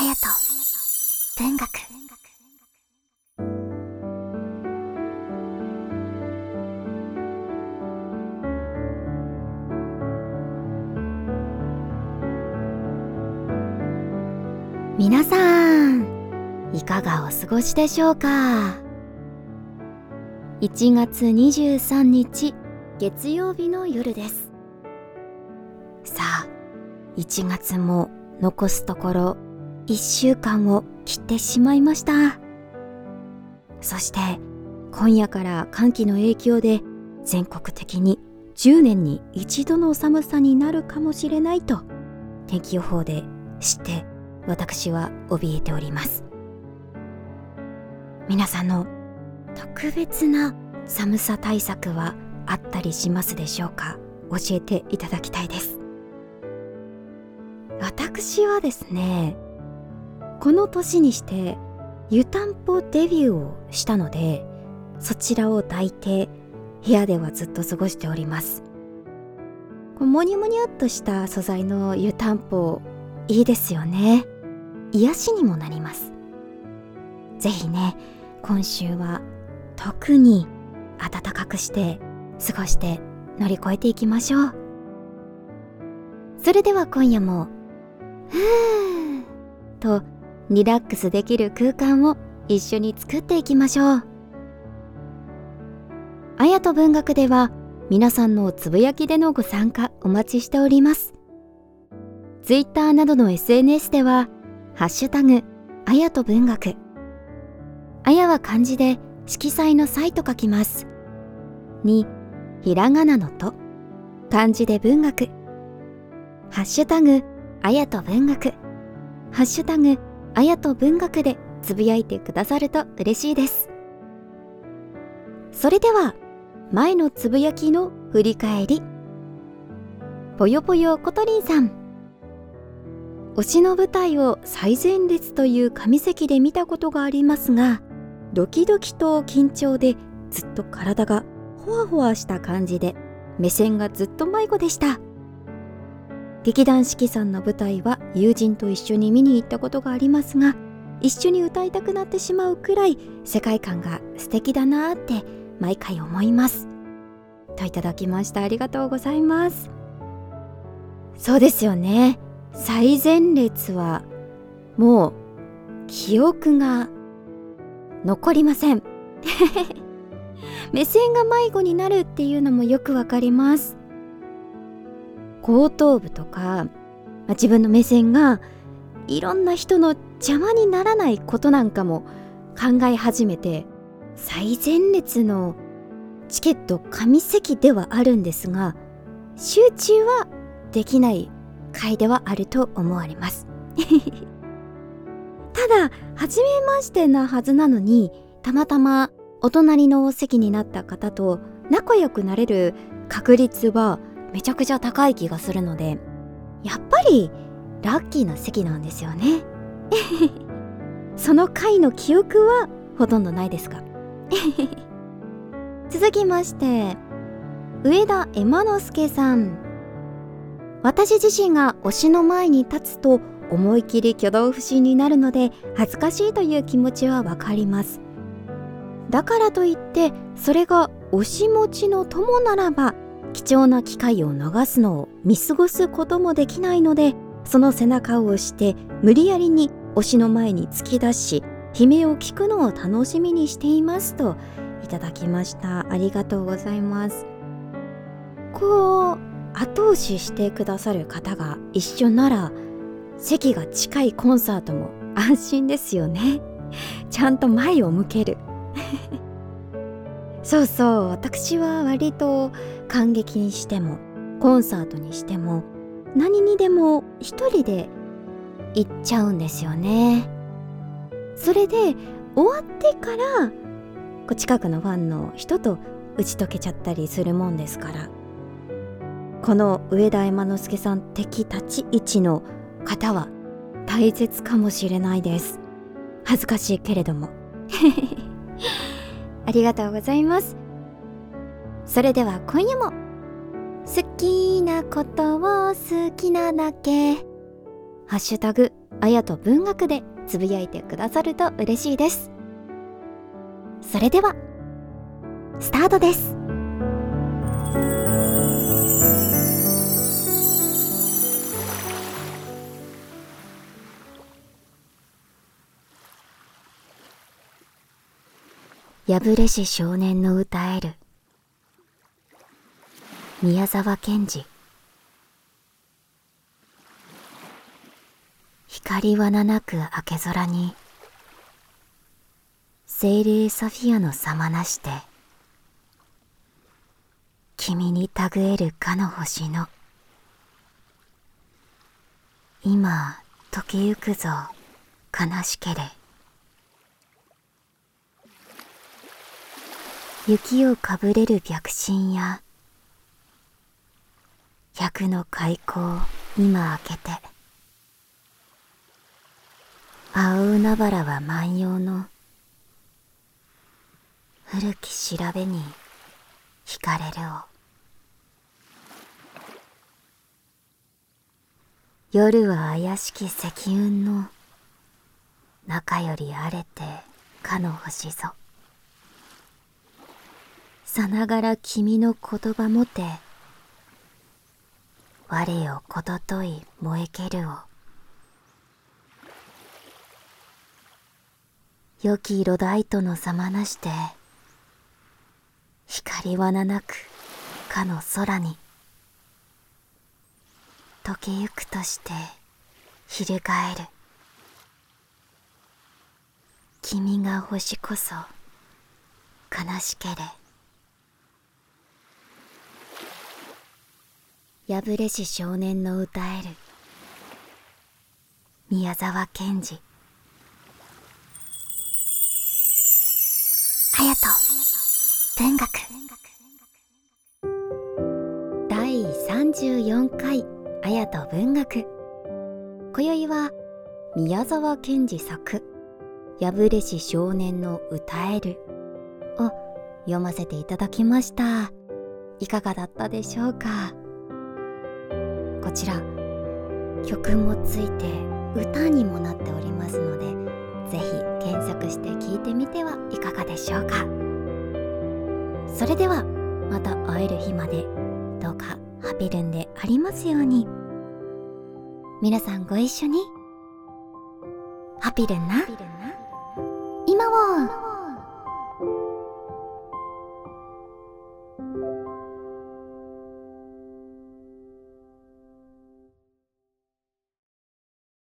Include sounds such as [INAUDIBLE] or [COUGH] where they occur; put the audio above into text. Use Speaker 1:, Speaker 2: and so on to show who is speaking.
Speaker 1: 隼人文学。皆さんいかがお過ごしでしょうか？1月23日月曜日の夜です。さあ1月も残すところ1週間を切ってしまいました。そして今夜から寒気の影響で全国的に10年に一度の寒さになるかもしれないと天気予報で知って私は怯えております。皆さんの特別な寒さ対策はあったりしますでしょうか？教えていただきたいです。私はですねこの年にして湯たんぽデビューをしたのでそちらを抱いて部屋ではずっと過ごしております。モニュモニュっとした素材の湯たんぽいいですよね。癒しにもなります。ぜひね今週は特に暖かくして過ごして乗り越えていきましょう。それでは今夜もふーとリラックスできる空間を一緒に作っていきましょう。あやと文学では皆さんのつぶやきでのご参加お待ちしております。ツイッターなどの SNS ではハッシュタグあやと文学。あやは漢字で色彩の際と書きます。にひらがなのと漢字で文学。ハッシュタグあやと文学。ハッシュタグあやと文学でつぶやいてくださると嬉しいです。それでは前のつぶやきの振り返り。ぽよぽよことりんさん。推しの舞台を最前列という上席で見たことがありますがドキドキと緊張でずっと体がほわほわした感じで目線がずっと迷子でした。劇団四季さんの舞台は友人と一緒に見に行ったことがありますが一緒に歌いたくなってしまうくらい世界観が素敵だなって毎回思います。といただきましたありがとうございます。そうですよね。最前列はもう記憶が残りません。[LAUGHS] 目線が迷子になるっていうのもよくわかります。後頭部とか、まあ、自分の目線がいろんな人の邪魔にならないことなんかも考え始めて最前列のチケット紙席ではあるんですが集中はできない回ではあると思われます。[LAUGHS] ただ初めましてなはずなのにたまたまお隣の席になった方と仲良くなれる確率はめちゃくちゃ高い気がするのでやっぱりラッキーな席なんですよね。[LAUGHS] その回の記憶はほとんどないですが [LAUGHS] 続きまして上田エマノスケさん。私自身が推しの前に立つと思い切り挙動不審になるので恥ずかしいという気持ちはわかります。だからといってそれが推し持ちの友ならば貴重な機会を逃すのを見過ごすこともできないのでその背中を押して無理やりに推しの前に突き出し悲鳴を聞くのを楽しみにしていますといただきました。ありがとうございます。こう後押ししてくださる方が一緒なら席が近いコンサートも安心ですよね。ちゃんと前を向ける。そうそう私は割と感激にしてもコンサートにしても何にでも一人で行っちゃうんですよね。それで終わってから近くのファンの人と打ち解けちゃったりするもんですからこの上田山之助さん的立ち位置の方は大切かもしれないです。恥ずかしいけれども。ありがとうございます。それでは今夜も好きなことを好きなだけハッシュタグあやと文学でつぶやいてくださると嬉しいです。それではスタートです。破れし少年の歌える。宮沢賢治。光はななく明け空に精霊サフィアのさまなして君にたぐえるかの星の。今溶けゆくぞ悲しけれ。雪をかぶれる白神や百の開口今開けて。青海原は万葉の古き調べに惹かれるを。夜は怪しき積雲の中より荒れてかの星ぞさながら君の言葉もて我よこととい燃えけるを。良き色大とのさまなして光はななくかの空に溶けゆくとして翻る。君が星こそ悲しけれ。破れし少年の歌える。宮沢賢治。隼人。文学第34回。綾と文学。今宵は宮沢賢治作「破れし少年の歌える」を読ませていただきました。いかがだったでしょうか？こちら。曲もついて歌にもなっておりますのでぜひ検索して聴いてみてはいかがでしょうか。それではまた会える日までどうかハピルンでありますように。皆さんご一緒に。ハピルンな。今を。